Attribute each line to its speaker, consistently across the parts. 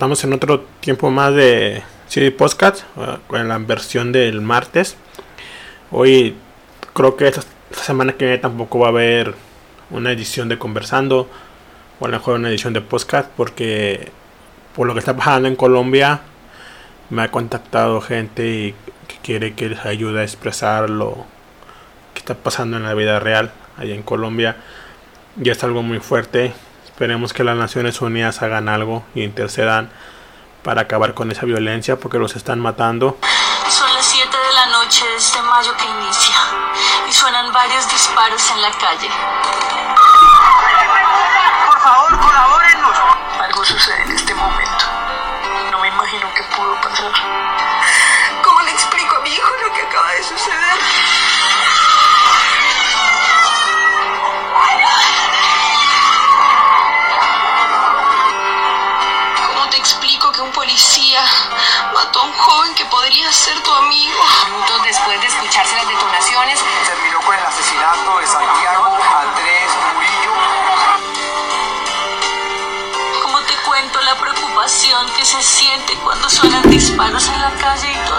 Speaker 1: Estamos en otro tiempo más de CD Podcast, con la versión del martes. Hoy creo que esta, semana que viene tampoco va a haber una edición de Conversando o a lo mejor una edición de podcast porque por lo que está pasando en Colombia me ha contactado gente y que quiere que les ayude a expresar lo que está pasando en la vida real allá en Colombia y es algo muy fuerte Esperemos que las Naciones Unidas hagan algo y intercedan para acabar con esa violencia porque los están matando.
Speaker 2: Son las 7 de la noche de este mayo que inicia y suenan varios disparos en la calle.
Speaker 3: Por favor, colabórennos.
Speaker 2: Algo sucede en este momento. No me imagino qué pudo pasar. Podría ser tu amigo.
Speaker 4: Minutos después de escucharse las detonaciones,
Speaker 3: terminó con el asesinato de Santiago Andrés Murillo.
Speaker 2: ¿Cómo te cuento la preocupación que se siente cuando suenan disparos en la calle y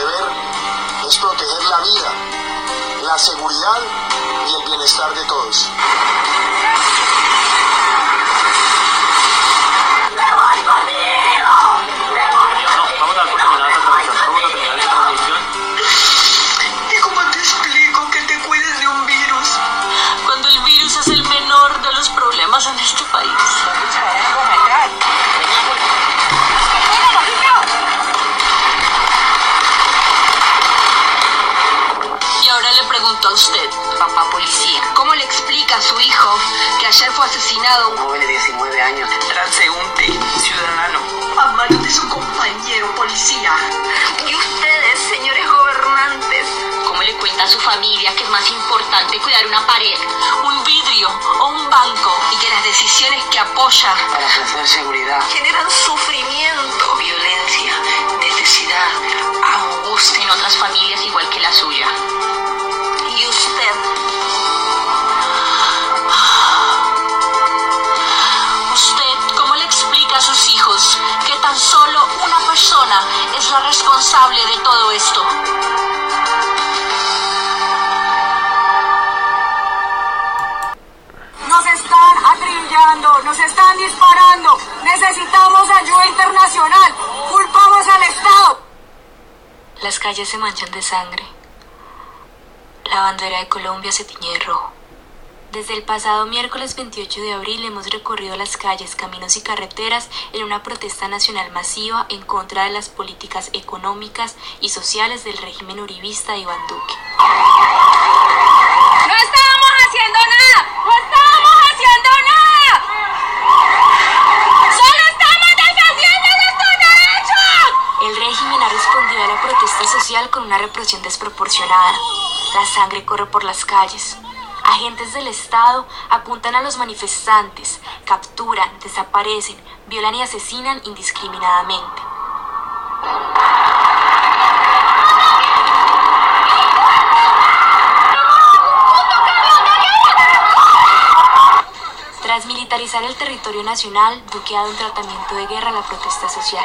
Speaker 5: deber es proteger la vida, la seguridad y el bienestar de todos.
Speaker 3: Vamos a dar
Speaker 4: policía, ¿cómo le explica a su hijo que ayer fue asesinado
Speaker 3: Un joven de 19 años.
Speaker 6: Transeúnte, ciudadano, a manos de su compañero policía. Y ustedes, señores gobernantes,
Speaker 4: ¿Cómo le cuenta a su familia que es más importante cuidar una pared
Speaker 2: un vidrio o un banco
Speaker 4: y que las decisiones que apoya
Speaker 3: Para ofrecer seguridad.
Speaker 6: generan sufrimiento,
Speaker 2: responsable de todo esto?
Speaker 7: Nos están acribillando, nos están disparando. Necesitamos ayuda internacional. Culpamos al Estado.
Speaker 8: Las calles se manchan de sangre. La bandera de Colombia se tiñe de rojo. Desde el pasado miércoles 28 de abril hemos recorrido las calles, caminos y carreteras en una protesta nacional masiva en contra de las políticas económicas y sociales del régimen uribista de Iván Duque.
Speaker 7: No estábamos haciendo nada. No estábamos haciendo nada. Solo estamos defendiendo nuestros derechos.
Speaker 8: El régimen ha respondido a la protesta social con una represión desproporcionada. La sangre corre por las calles. Agentes del Estado apuntan a los manifestantes, capturan, desaparecen, violan y asesinan indiscriminadamente. Tras militarizar el territorio nacional, Duque ha dado un tratamiento de guerra a la protesta social.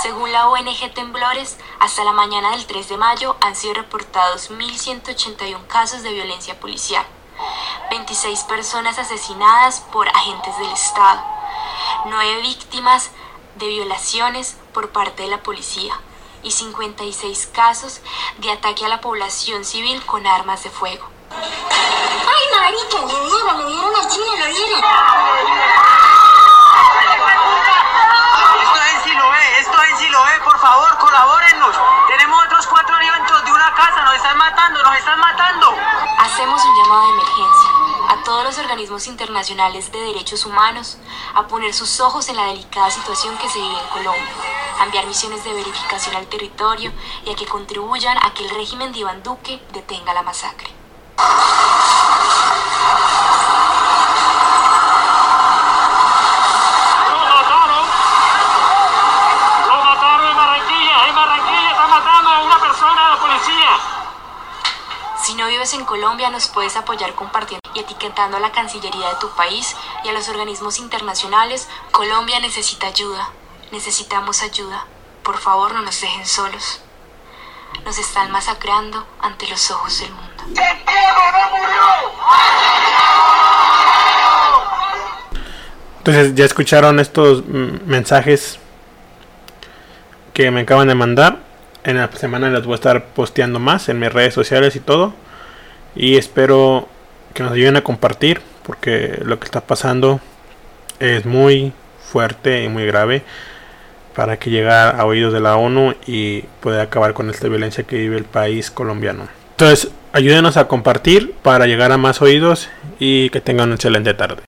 Speaker 8: Según la ONG Temblores, hasta la mañana del 3 de mayo han sido reportados 1.181 casos de violencia policial, 26 personas asesinadas por agentes del Estado, 9 víctimas de violaciones por parte de la policía y 56 casos de ataque a la población civil con armas de fuego.
Speaker 7: Ay, marica, le dieron, le dieron a Chile, le dieron.
Speaker 3: Esto es en Siloé, esto es en Siloé, por favor, colabórennos. Tenemos otros cuatro eventos de una casa, nos están matando, nos están matando.
Speaker 8: Hacemos un llamado de emergencia a todos los organismos internacionales de derechos humanos a poner sus ojos en la delicada situación que se vive en Colombia. a enviar misiones de verificación al territorio y a que contribuyan a que el régimen de Iván Duque detenga la masacre. En Colombia, nos puedes apoyar compartiendo y etiquetando a la Cancillería de tu país y a los organismos internacionales. Colombia necesita ayuda. Necesitamos ayuda. Por favor, no nos dejen solos. Nos están masacrando ante los ojos del mundo.
Speaker 1: Entonces ya escucharon estos mm, mensajes que me acaban de mandar. En la semana les voy a estar posteando más en mis redes sociales y todo. Y espero que nos ayuden a compartir porque lo que está pasando es muy fuerte y muy grave para que llegue a oídos de la ONU y pueda acabar con esta violencia que vive el país colombiano. Entonces, ayúdenos a compartir para llegar a más oídos y que tengan una excelente tarde.